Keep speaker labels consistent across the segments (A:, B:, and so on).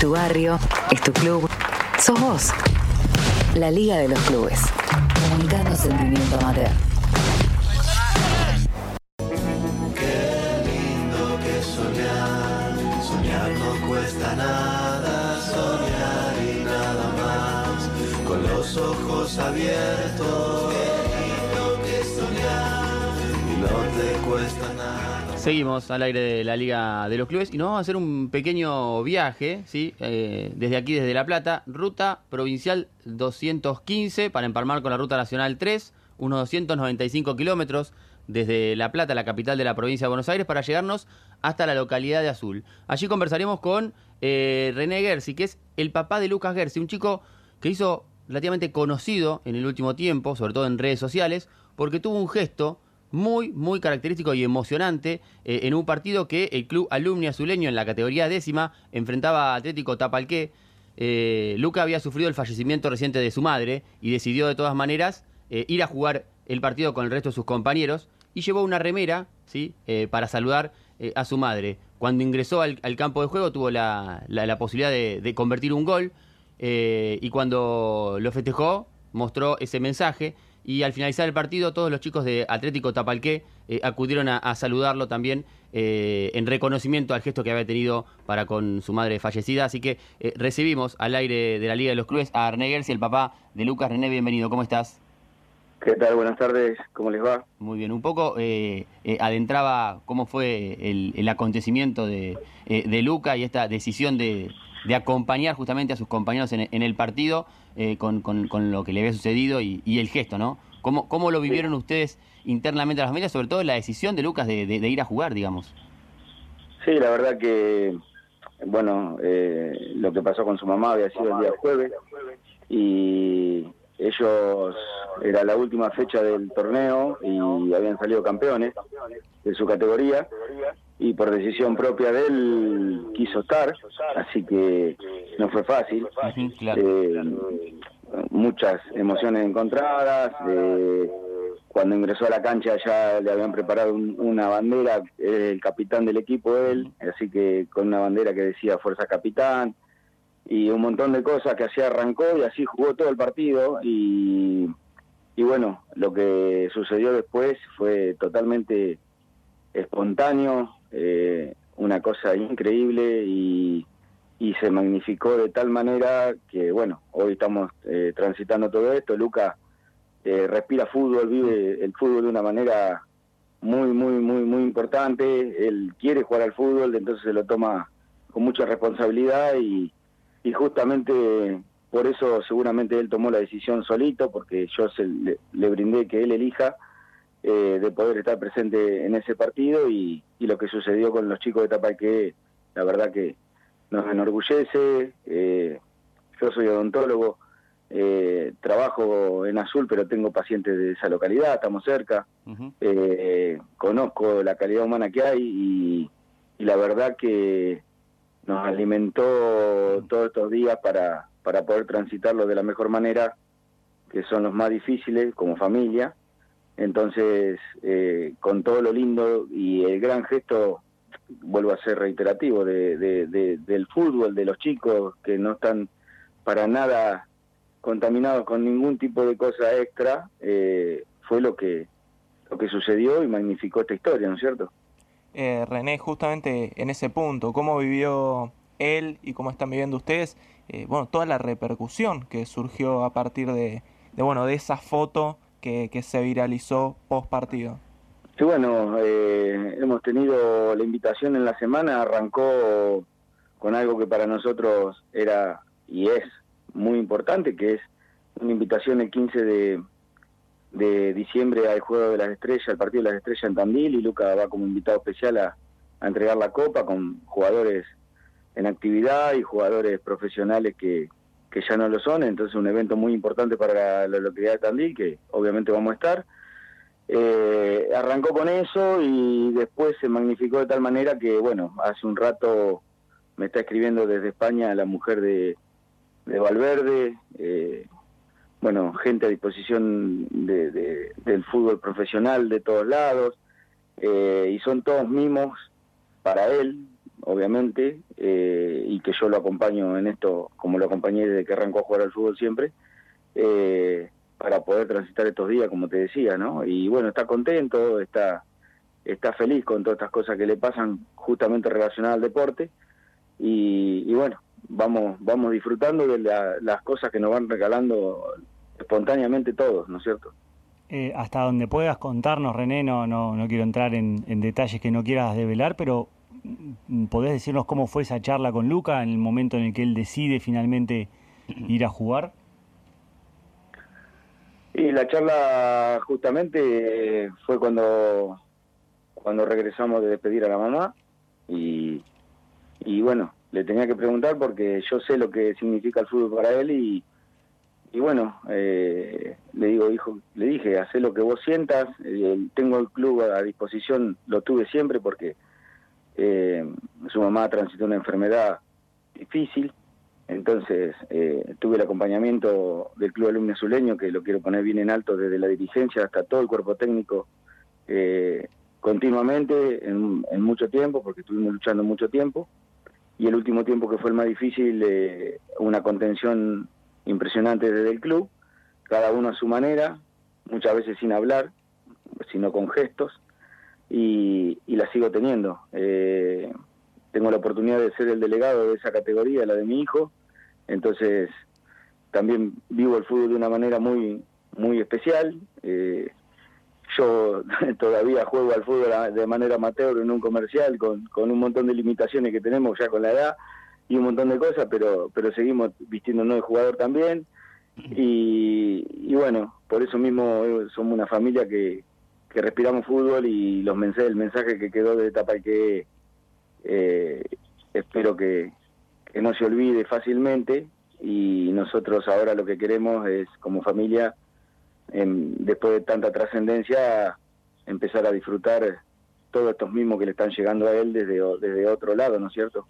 A: tu barrio, es tu club, sos vos. La Liga de los Clubes. Comunicando sentimiento amateur.
B: Qué lindo que soñar, soñar no cuesta nada, soñar y nada más, con los ojos abiertos. Qué lindo que soñar, y no te cuesta nada.
C: Seguimos al aire de la Liga de los Clubes y nos vamos a hacer un pequeño viaje, ¿sí? Eh, desde aquí, desde La Plata, ruta provincial 215 para empalmar con la ruta nacional 3, unos 295 kilómetros desde La Plata, la capital de la provincia de Buenos Aires, para llegarnos hasta la localidad de Azul. Allí conversaremos con eh, René Gersi, que es el papá de Lucas Gersi, un chico que hizo relativamente conocido en el último tiempo, sobre todo en redes sociales, porque tuvo un gesto muy, muy característico y emocionante eh, en un partido que el club alumni azuleño en la categoría décima enfrentaba a Atlético Tapalqué. Eh, Luca había sufrido el fallecimiento reciente de su madre y decidió de todas maneras eh, ir a jugar el partido con el resto de sus compañeros y llevó una remera ¿sí? Para saludar a su madre. Cuando ingresó al, campo de juego tuvo la, la- posibilidad de, convertir un gol y cuando lo festejó mostró ese mensaje y al finalizar el partido todos los chicos de Atlético Tapalqué eh, acudieron a, a saludarlo también eh, en reconocimiento al gesto que había tenido para con su madre fallecida. Así que eh, recibimos al aire de la Liga de los Clubes a René Gersi, el papá de Lucas. René, bienvenido, ¿cómo estás?
D: ¿Qué tal? Buenas tardes, ¿cómo les va?
C: Muy bien, un poco adentraba cómo fue el, el acontecimiento de, de Luca y esta decisión de, de acompañar justamente a sus compañeros en, en el partido eh, con, con- con lo que le había sucedido y, y el gesto, ¿no? ¿Cómo, ¿Cómo lo vivieron ustedes internamente a las familias, sobre todo la decisión de Lucas de, de- de ir a jugar, digamos?
D: Sí, la verdad que, bueno, eh, lo que pasó con su mamá había sido el día jueves y ellos, era la última fecha del torneo y habían salido campeones de su categoría y por decisión propia de él quiso estar, así que no fue fácil.
C: Claro.
D: Eh, muchas emociones encontradas. eh, cuando ingresó a la cancha ya le habían preparado un- una bandera, el capitán del equipo él, así que con una bandera que decía Fuerza Capitán y un montón de cosas que así arrancó y así jugó todo el partido y, y bueno, lo que sucedió después fue totalmente espontáneo, eh, una cosa increíble y, y se magnificó de tal manera que, bueno, hoy estamos eh, transitando todo esto. Luca eh, respira fútbol, vive el fútbol de una manera muy, muy, muy, muy importante. Él quiere jugar al fútbol, entonces se lo toma con mucha responsabilidad y, y justamente por eso seguramente él tomó la decisión solito, porque yo se, le, le brindé que él elija eh, de poder estar presente en ese partido y, y lo que sucedió con los chicos de Tapalqué, la verdad que nos enorgullece. eh, yo soy odontólogo, eh, trabajo en Azul, pero tengo pacientes de esa localidad, estamos cerca. Eh, conozco la calidad humana que hay y, y la verdad que nos alimentó todos estos días para, para poder transitarlo de la mejor manera, que son los más difíciles como familia. Entonces, eh, con todo lo lindo y el gran gesto, vuelvo a ser reiterativo, de, de- de- del fútbol, de los chicos que no están para nada contaminados con ningún tipo de cosa extra, eh, fue lo que, lo que sucedió y magnificó esta historia, ¿no es cierto?
E: Eh, René, justamente en ese punto, ¿cómo vivió él y cómo están viviendo ustedes? eh, bueno, toda la repercusión que surgió a partir de, de, bueno, de esa foto que, que se viralizó post partido.
D: Sí, bueno, eh, hemos tenido la invitación en la semana, arrancó con algo que para nosotros era y es muy importante, que es una invitación el 15 de, de diciembre al Juego de las Estrellas, al Partido de las Estrellas en Tandil, y Luca va como invitado especial a, a entregar la copa con jugadores en actividad y jugadores profesionales que, que ya no lo son, entonces un evento muy importante para la, localidad de Tandil, que obviamente vamos a estar. Eh, arrancó con eso y después se magnificó de tal manera que, bueno, hace un rato me está escribiendo desde España la mujer de, de Valverde, eh, bueno, gente a disposición de, de- del fútbol profesional de todos lados, eh, y son todos mimos para él, obviamente, eh, y que yo lo acompaño en esto, como lo acompañé desde que arrancó a jugar al fútbol siempre, eh, para poder transitar estos días, como te decía, ¿no? Y bueno, está contento, está, está feliz con todas estas cosas que le pasan justamente relacionadas al deporte, y, bueno, vamos, vamos disfrutando de las cosas que nos van regalando espontáneamente todos, ¿no es cierto?
F: Eh, hasta donde puedas contarnos, René, no, no, no quiero entrar en, detalles que no quieras develar, pero ¿podés decirnos cómo fue esa charla con Luca en el momento en el que él decide finalmente ir a jugar?
D: Y la charla justamente fue cuando, cuando regresamos de despedir a la mamá y, y bueno, le tenía que preguntar porque yo sé lo que significa el fútbol para él y, y bueno, eh, le digo, hijo, le dije, haz lo que vos sientas, eh, tengo el club a disposición, lo tuve siempre porque eh, su mamá transitó una enfermedad difícil, entonces tuve el acompañamiento del Club Alumni Azuleño, que lo quiero poner bien en alto desde la dirigencia hasta todo el cuerpo técnico, continuamente, en, en, mucho tiempo, porque estuvimos luchando mucho tiempo, y el último tiempo que fue el más difícil, una contención impresionantes desde el club, cada uno a su manera, muchas veces sin hablar, sino con gestos, y, la sigo teniendo. Eh, tengo la oportunidad de ser el delegado de esa categoría, la de mi hijo, entonces también vivo el fútbol de una manera muy, muy especial. Eh, yo todavía juego al fútbol de manera amateur en un comercial con, con un montón de limitaciones que tenemos ya con la edad, y un montón de cosas, pero pero seguimos vistiéndonos de jugador también. Y, y bueno, por eso mismo eh, somos una familia que, que respiramos fútbol y los mensajes, el mensaje que quedó de etapa que eh, espero que, que no se olvide fácilmente y nosotros ahora lo que queremos es como familia después de tanta trascendencia empezar a disfrutar todos estos mismos que le están llegando a él desde, desde otro lado, ¿no es cierto?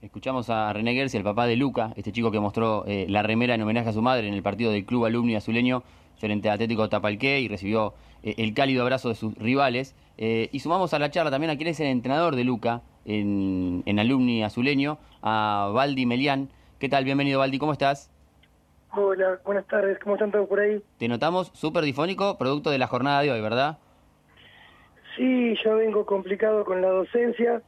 C: Escuchamos a René Gersi, el papá de Luca, este chico que mostró eh, la remera en homenaje a su madre en el partido del Club Alumni Azuleño frente a Atlético Tapalqué y recibió eh, el cálido abrazo de sus rivales. Eh, y sumamos a la charla también a quien es el entrenador de Luca en, en Alumni Azuleño, a Valdi Melián. ¿Qué tal? Bienvenido, Valdi, ¿cómo estás?
G: Hola, buenas tardes, ¿cómo están todos por ahí?
C: Te notamos súper difónico, producto de la jornada de hoy, ¿verdad?
G: Sí, yo vengo complicado con la docencia,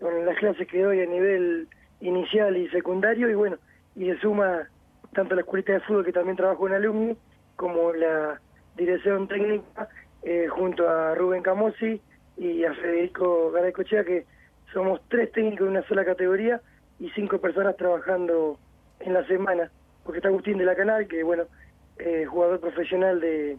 G: con las clases que doy a nivel inicial y secundario y bueno, y se suma tanto la escuelita de fútbol que también trabajo en alumni como la dirección técnica eh, junto a Rubén Camosi y a Federico Garaycochea que somos tres técnicos de una sola categoría y cinco personas trabajando en la semana porque está Agustín de la Canal que bueno eh, jugador profesional de,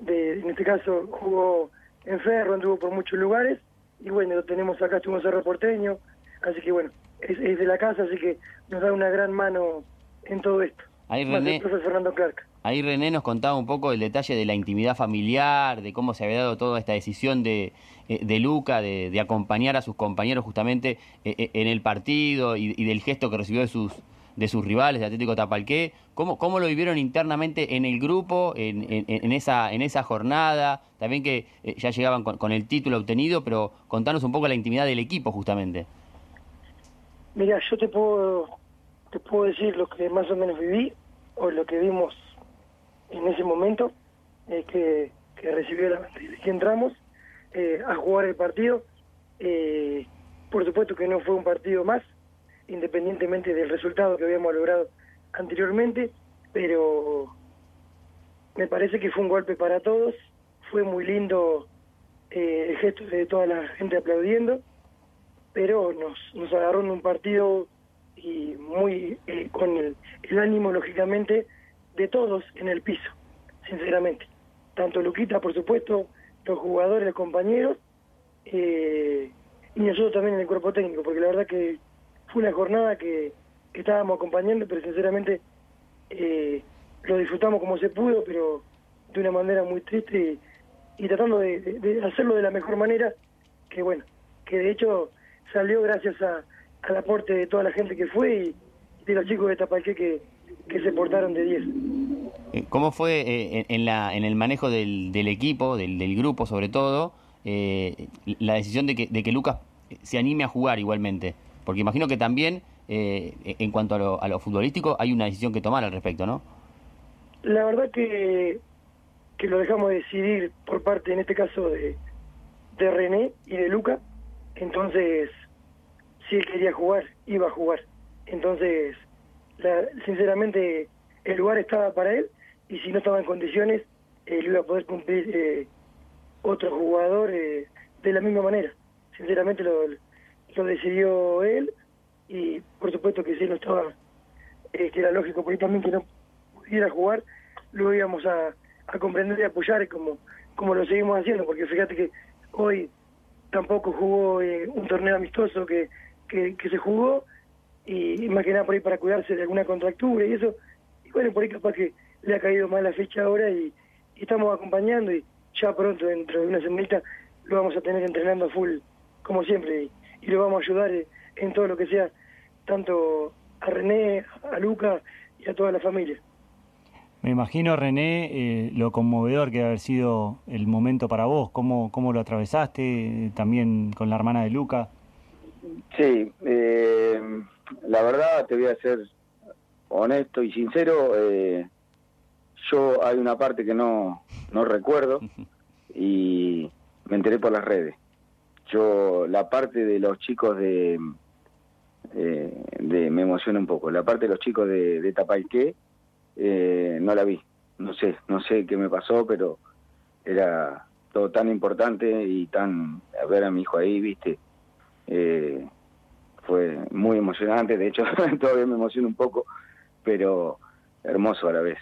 G: de en este caso jugó en Ferro anduvo por muchos lugares y bueno lo tenemos acá estuvo en Cerro Porteño así que bueno es, de la casa, así que nos da una gran mano en todo esto.
C: Ahí René,
G: Fernando Clark.
C: Ahí René nos contaba un poco el detalle de la intimidad familiar, de cómo se había dado toda esta decisión de, eh, de Luca, de, acompañar a sus compañeros justamente eh, eh, en el partido y, del gesto que recibió de sus de sus rivales de Atlético Tapalqué, ¿cómo, cómo lo vivieron internamente en el grupo, en, en, esa, en esa jornada? También que ya llegaban con, con el título obtenido, pero contanos un poco la intimidad del equipo justamente.
G: Mira, yo te puedo, te puedo decir lo que más o menos viví, o lo que vimos en ese momento, eh, que, recibió la que entramos eh, a jugar el partido. Eh, por supuesto que no fue un partido más, independientemente del resultado que habíamos logrado anteriormente, pero me parece que fue un golpe para todos, fue muy lindo el gesto de toda la gente aplaudiendo pero nos, nos agarró en un partido y muy eh, con el, ánimo, lógicamente, de todos en el piso, sinceramente. Tanto Luquita, por supuesto, los jugadores, los compañeros, eh, y nosotros también en el cuerpo técnico, porque la verdad que fue una jornada que, estábamos acompañando, pero sinceramente eh, lo disfrutamos como se pudo, pero de una manera muy triste y, tratando de, hacerlo de la mejor manera, que bueno, que de hecho salió gracias a, al aporte de toda la gente que fue y de los chicos de Tapalqué que, que se portaron de 10.
C: Eh, ¿Cómo fue eh, en, la, en el manejo del, del equipo, del, del, grupo sobre todo, eh, la decisión de que, de que Lucas se anime a jugar igualmente? Porque imagino que también, eh, en cuanto a lo, a lo futbolístico, hay una decisión que tomar al respecto, ¿no?
G: La verdad que, que lo dejamos decidir por parte, en este caso, de, de René y de Luca. Entonces, si él quería jugar, iba a jugar. Entonces, la- sinceramente, el lugar estaba para él y si no estaba en condiciones, él iba a poder cumplir eh, otro jugador eh, de la misma manera. Sinceramente lo, lo decidió él y por supuesto que si no estaba, eh, que era lógico por ahí también que no pudiera jugar, lo íbamos a, a comprender y apoyar como, como lo seguimos haciendo, porque fíjate que hoy tampoco jugó eh, un torneo amistoso que, que se jugó y, más que nada por ahí para cuidarse de alguna contractura y eso, y bueno, por ahí capaz que le ha caído mal la fecha ahora y, y estamos acompañando y ya pronto, dentro de una semanita, lo vamos a tener entrenando a full, como siempre, y, y lo vamos a ayudar eh, en todo lo que sea, tanto a René, a Luca y a toda la familia.
F: Me imagino, René, eh, lo conmovedor que debe haber sido el momento para vos, cómo, cómo lo atravesaste, eh, también con la hermana de Luca.
D: Sí, eh, la verdad te voy a ser honesto y sincero. eh, yo hay una parte que no, no recuerdo y me enteré por las redes. Yo la parte de los chicos de, eh, me emociona un poco. La parte de los chicos de, de Tapalqué eh, no la vi. No sé, no sé qué me pasó, pero era todo tan importante y tan ver a mi hijo ahí, viste. Eh, fue muy emocionante, de hecho todavía me emociona un poco, pero hermoso a la vez.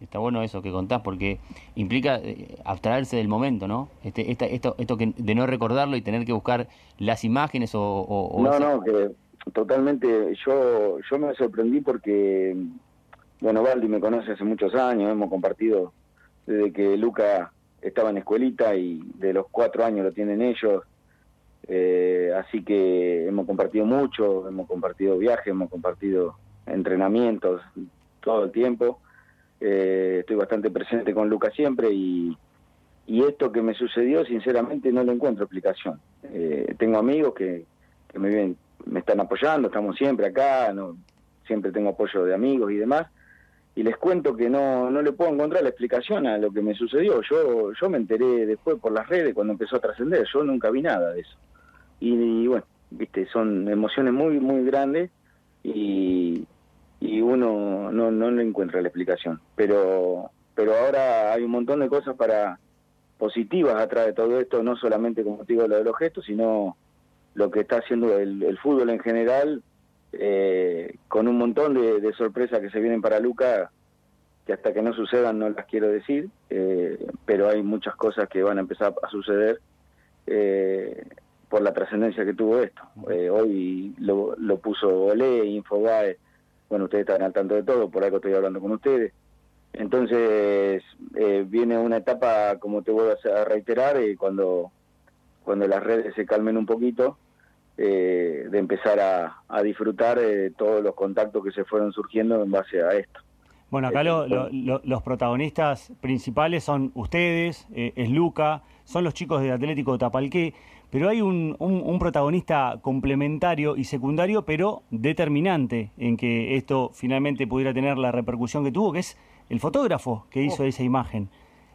C: Está bueno eso que contás porque implica eh, abstraerse del momento, ¿no? Este, esta, esto, esto que, de no recordarlo y tener que buscar las imágenes o... o- o
D: No, no, que totalmente, yo, yo me sorprendí porque, bueno, Valdi me conoce hace muchos años, hemos compartido desde que Luca estaba en escuelita y de los cuatro años lo tienen ellos, eh, así que hemos compartido mucho, hemos compartido viajes, hemos compartido entrenamientos todo el tiempo, Eh, estoy bastante presente con Luca siempre y, esto que me sucedió sinceramente no le encuentro explicación. Eh, tengo amigos que, que me me están apoyando, estamos siempre acá, no, siempre tengo apoyo de amigos y demás, y les cuento que no, no le puedo encontrar la explicación a lo que me sucedió. Yo, yo me enteré después por las redes cuando empezó a trascender, yo nunca vi nada de eso. Y, bueno, viste, son emociones muy, muy grandes y, y uno no, no le encuentra la explicación. Pero, pero ahora hay un montón de cosas para positivas atrás de todo esto, no solamente como te digo lo de los gestos, sino lo que está haciendo el, el fútbol en general, eh, con un montón de, de sorpresas que se vienen para Luca, que hasta que no sucedan no las quiero decir, eh, pero hay muchas cosas que van a empezar a suceder eh, por la trascendencia que tuvo esto. Eh, hoy lo, lo puso Olé, Infobae, bueno, ustedes están al tanto de todo, por algo estoy hablando con ustedes. Entonces, eh, viene una etapa, como te voy a reiterar, eh, cuando, cuando las redes se calmen un poquito, eh, de empezar a, a disfrutar de todos los contactos que se fueron surgiendo en base a esto.
F: Bueno, acá lo- lo- lo- los protagonistas principales son ustedes, eh, es Luca, son los chicos de Atlético de Tapalqué, pero hay un, un- un protagonista complementario y secundario, pero determinante en que esto finalmente pudiera tener la repercusión que tuvo, que es el fotógrafo que hizo esa imagen.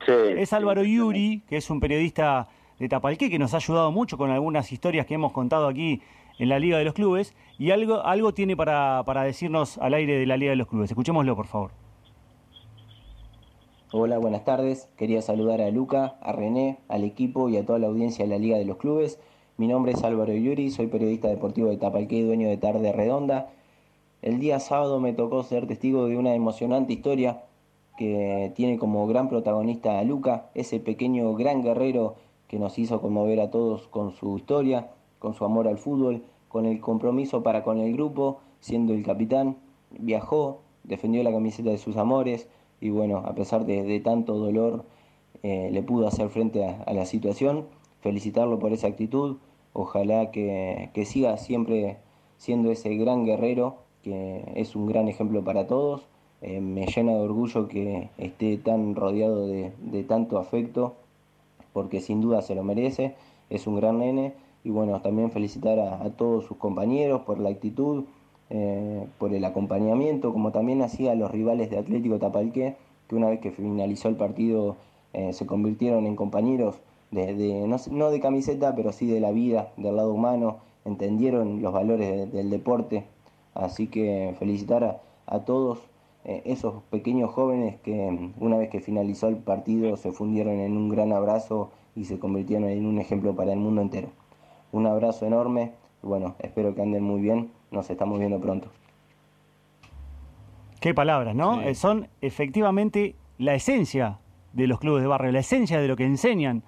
D: Sí,
F: Es Álvaro Yuri, que es un periodista de Tapalqué, que nos ha ayudado mucho con algunas historias que hemos contado aquí en la Liga de los Clubes, y algo, algo tiene para, para decirnos al aire de la Liga de los Clubes. Escuchémoslo, por favor.
H: Hola, buenas tardes. Quería saludar a Luca, a René, al equipo y a toda la audiencia de la Liga de los Clubes. Mi nombre es Álvaro Yuri, soy periodista deportivo de Tapalqué y dueño de Tarde Redonda. El día sábado me tocó ser testigo de una emocionante historia que tiene como gran protagonista a Luca, ese pequeño gran guerrero que nos hizo conmover a todos con su historia, con su amor al fútbol, con el compromiso para con el grupo, siendo el capitán. Viajó, defendió la camiseta de sus amores y bueno, a pesar de, de tanto dolor, eh, le pudo hacer frente a, la situación. Felicitarlo por esa actitud. Ojalá que, que siga siempre siendo ese gran guerrero que es un gran ejemplo para todos. Eh, me llena de orgullo que esté tan rodeado de, de tanto afecto, porque sin duda se lo merece. Es un gran nene y bueno, también felicitar a, todos sus compañeros por la actitud, eh, por el acompañamiento, como también hacía los rivales de Atlético Tapalqué, que una vez que finalizó el partido eh, se convirtieron en compañeros de, no, de camiseta, pero sí de la vida, del lado humano, entendieron los valores del deporte. Así que felicitar a, todos eh, esos pequeños jóvenes que una vez que finalizó el partido se fundieron en un gran abrazo y se convirtieron en un ejemplo para el mundo entero. Un abrazo enorme, bueno, espero que anden muy bien, nos estamos viendo pronto.
F: Qué palabras, ¿no? Eh, son efectivamente la esencia de los clubes de barrio, la esencia de lo que enseñan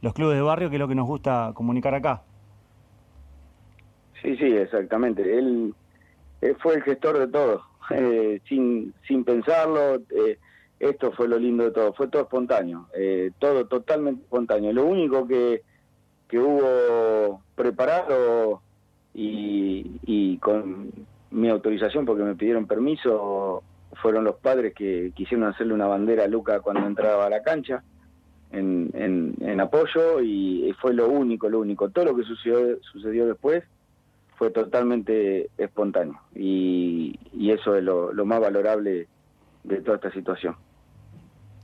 F: los clubes de barrio, que es lo que nos gusta comunicar acá.
D: Sí, sí, exactamente. Él, fue el gestor de todo, eh, sin, sin pensarlo. Eh, esto fue lo lindo de todo, fue todo espontáneo, todo totalmente espontáneo. Lo único que, que hubo preparado y, con mi autorización, porque me pidieron permiso, fueron los padres que quisieron hacerle una bandera a Luca cuando entraba a la cancha en, en, apoyo y fue lo único, lo único. Todo lo que sucedió, sucedió después fue totalmente espontáneo y, eso es lo, más valorable de toda esta situación.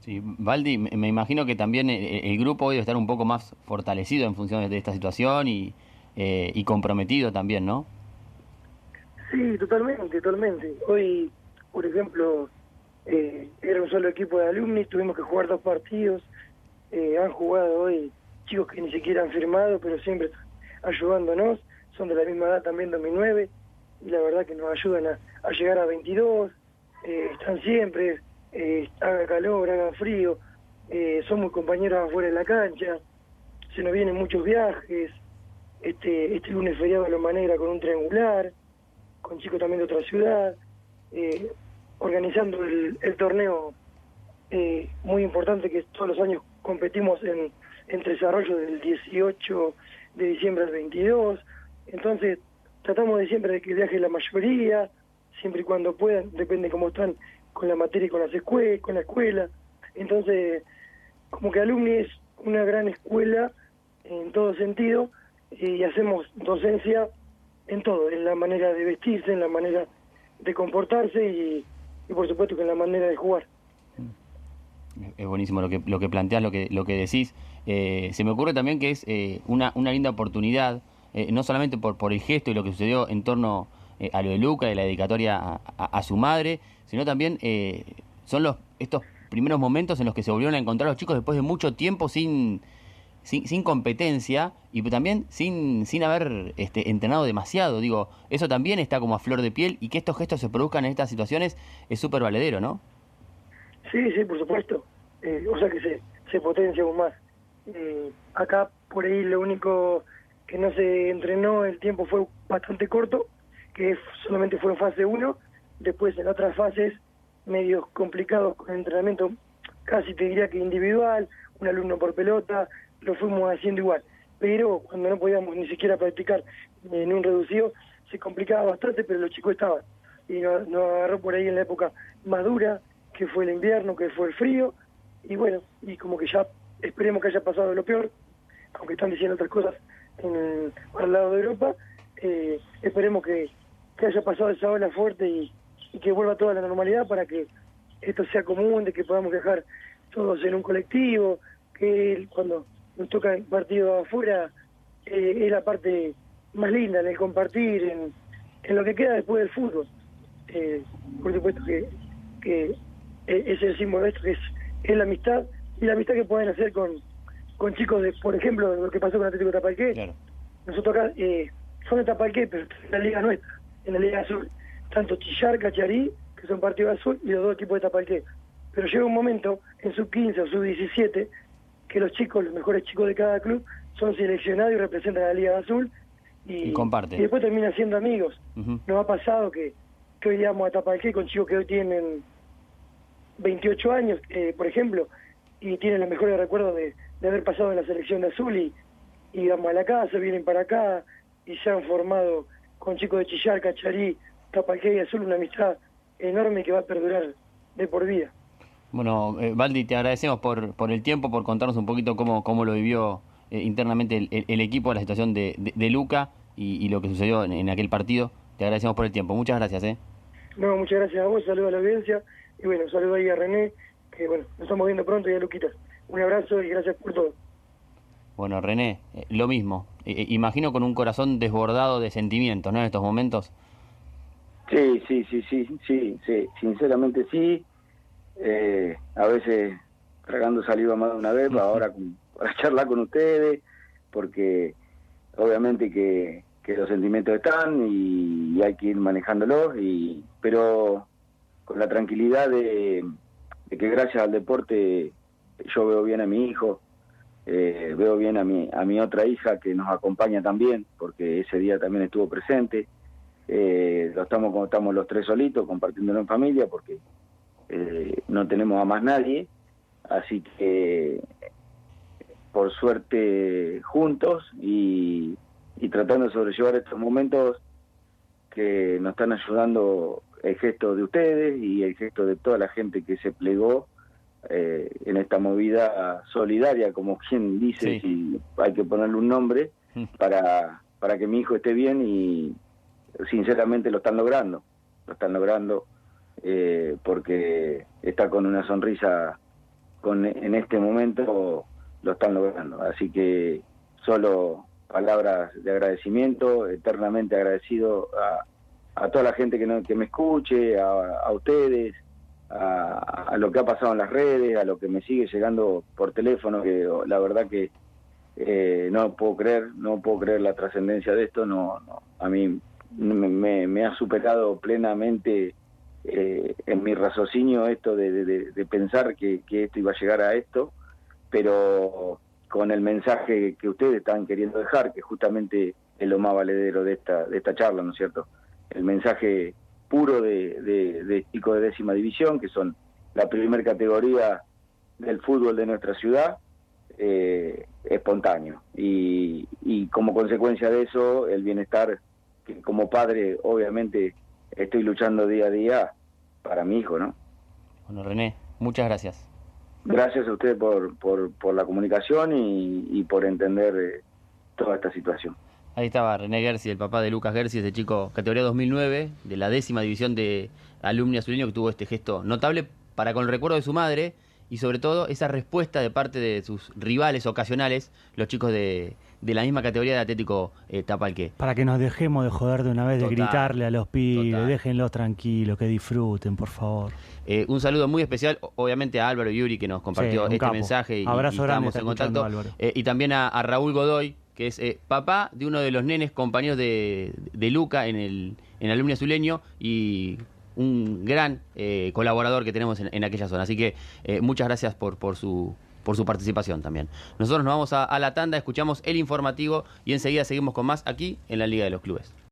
C: Sí, Valdi, me imagino que también eh, el grupo hoy debe estar un poco más fortalecido en función de esta situación eh, y comprometido también, ¿no?
G: Sí, totalmente, totalmente. Hoy, por ejemplo, eh, era un solo equipo de alumnos, tuvimos que jugar dos partidos, han jugado hoy chicos que ni siquiera han firmado, pero siempre ayudándonos, son de la misma edad también 2009, y la verdad que nos ayudan a, llegar a 22, están siempre, eh, haga calor, haga frío, eh, somos compañeros afuera de la cancha, se nos vienen muchos viajes, este, este lunes feriado lo manegra con un triangular, con chicos también de otra ciudad, eh, organizando el, torneo muy importante que todos los años competimos en, entre desarrollo del 18 de diciembre al 22, entonces tratamos de siempre de que viaje la mayoría, siempre y cuando puedan, depende cómo están con la materia y con las escuelas, con la escuela. Entonces, como que Alumni es una gran escuela en todo sentido y hacemos docencia en todo, en la manera de vestirse, en la manera de comportarse y, por supuesto que en la manera de jugar.
C: Es buenísimo lo que lo que planteas, lo que lo que decís. Eh, se me ocurre también que es eh, una, una linda oportunidad, eh, no solamente por, por el gesto y lo que sucedió en torno a lo de Luca, de la dedicatoria a, a su madre, sino también son los estos primeros momentos en los que se volvieron a encontrar los chicos después de mucho tiempo sin, sin, competencia y también sin, sin haber este, entrenado demasiado. Digo, eso también está como a flor de piel y que estos gestos se produzcan en estas situaciones es súper valedero, ¿no?
G: Sí, sí, por supuesto. Eh, o sea que se, se potencia aún más. Eh, acá por ahí lo único que no se entrenó, el tiempo fue bastante corto, que solamente fue en fase 1 Después en otras fases, medios complicados con entrenamiento, casi te diría que individual, un alumno por pelota, lo fuimos haciendo igual. Pero cuando no podíamos ni siquiera practicar en un reducido, se complicaba bastante, pero los chicos estaban. Y nos, agarró por ahí en la época más dura, que fue el invierno, que fue el frío, y bueno, y como que ya esperemos que haya pasado lo peor, aunque están diciendo otras cosas en, al lado de Europa, eh, esperemos que, que haya pasado esa ola fuerte y, y que vuelva toda la normalidad para que esto sea común, de que podamos viajar todos en un colectivo, que cuando nos toca el partido afuera eh, es la parte más linda, en el compartir, en, en, lo que queda después del fútbol. Eh, por supuesto que, que es el símbolo de esto, que es, es, la amistad, y la amistad que pueden hacer con, con chicos de, por ejemplo, lo que pasó con Atlético de Tapalqué. Nosotros acá eh, son de Tapalqué, pero en la Liga nuestra, en la Liga Azul tanto Chillar, Cacharí, que son partidos azul, y los dos equipos de Tapalqué. Pero llega un momento, en sub 15 o sub 17, que los chicos, los mejores chicos de cada club, son seleccionados y representan a la Liga Azul. Y,
C: y,
G: después terminan siendo amigos. Nos ha pasado que, que hoy íbamos a Tapalqué con chicos que hoy tienen 28 años, eh, por ejemplo, y tienen los mejores recuerdos de, de haber pasado en la selección de azul y, y vamos a la casa, vienen para acá y se han formado con chicos de Chillar, Cacharí, Tapalqué y Azul una amistad enorme que va a perdurar de por vida.
C: Bueno, eh, Valdi, te agradecemos por, por el tiempo, por contarnos un poquito cómo, cómo lo vivió eh, internamente el, el, equipo, la situación de, de, Luca y, lo que sucedió en, aquel partido. Te agradecemos por el tiempo. Muchas gracias. ¿eh?
G: No, muchas gracias a vos, saludo a la audiencia y bueno, saludo ahí a René, que bueno, nos estamos viendo pronto y a Luquita. Un abrazo y gracias por todo.
C: Bueno, René, eh, lo mismo. imagino con un corazón desbordado de sentimientos, ¿no? En estos momentos.
D: Sí, sí, sí, sí, sí, sí. Sinceramente sí. Eh, a veces tragando saliva más de una vez, ahora para charlar con ustedes, porque obviamente que, los sentimientos están y, hay que ir manejándolos, y, pero con la tranquilidad de, que gracias al deporte yo veo bien a mi hijo, eh, veo bien a mi, a mi otra hija que nos acompaña también, porque ese día también estuvo presente. Eh, lo estamos como estamos los tres solitos, compartiéndolo en familia, porque eh, no tenemos a más nadie. Así que, por suerte, juntos y, tratando de sobrellevar estos momentos que nos están ayudando el gesto de ustedes y el gesto de toda la gente que se plegó eh, en esta movida solidaria, como quien dice, si hay que ponerle un nombre, mm. para, para que mi hijo esté bien y sinceramente lo están logrando, lo están logrando eh, porque está con una sonrisa con, en este momento lo están logrando. Así que solo palabras de agradecimiento, eternamente agradecido a, a toda la gente que, que me escuche, a, ustedes, a, lo que ha pasado en las redes, a lo que me sigue llegando por teléfono, que la verdad que eh, no puedo creer, no puedo creer la trascendencia de esto, no, no a mí me, me, ha superado plenamente eh, en mi raciocinio esto de, pensar que, esto iba a llegar a esto, pero con el mensaje que ustedes están queriendo dejar, que justamente es lo más valedero de esta, de esta charla, ¿no es cierto? El mensaje puro de, de, chicos de décima división, que son la primera categoría del fútbol de nuestra ciudad, eh, espontáneo. Y, y como consecuencia de eso, el bienestar que como padre obviamente estoy luchando día a día para mi hijo, ¿no?
C: Bueno, René, muchas gracias.
D: Gracias a usted por, por, por la comunicación y, por entender eh, toda esta situación.
C: Ahí estaba René Gersi, el papá de Lucas Gersi, ese chico categoría 2009 de la décima división de alumni azulino que tuvo este gesto notable para con el recuerdo de su madre y sobre todo esa respuesta de parte de sus rivales ocasionales, los chicos de, de la misma categoría de Atlético eh, Tapalqué.
F: Para que nos dejemos de joder de una vez, de gritarle a los pibes, déjenlos tranquilos, que disfruten, por favor.
C: Eh, un saludo muy especial, obviamente, a Álvaro Yuri, que nos compartió este mensaje y,
F: Abrazo estamos
C: en contacto. Eh, y también a, Raúl Godoy, que es papá de uno de los nenes compañeros de, de Luca en el en Alumni Azuleño y un gran colaborador que tenemos en, aquella zona. Así que muchas gracias por, por su por su participación también. Nosotros nos vamos a, a la tanda, escuchamos el informativo y enseguida seguimos con más aquí en la Liga de los Clubes.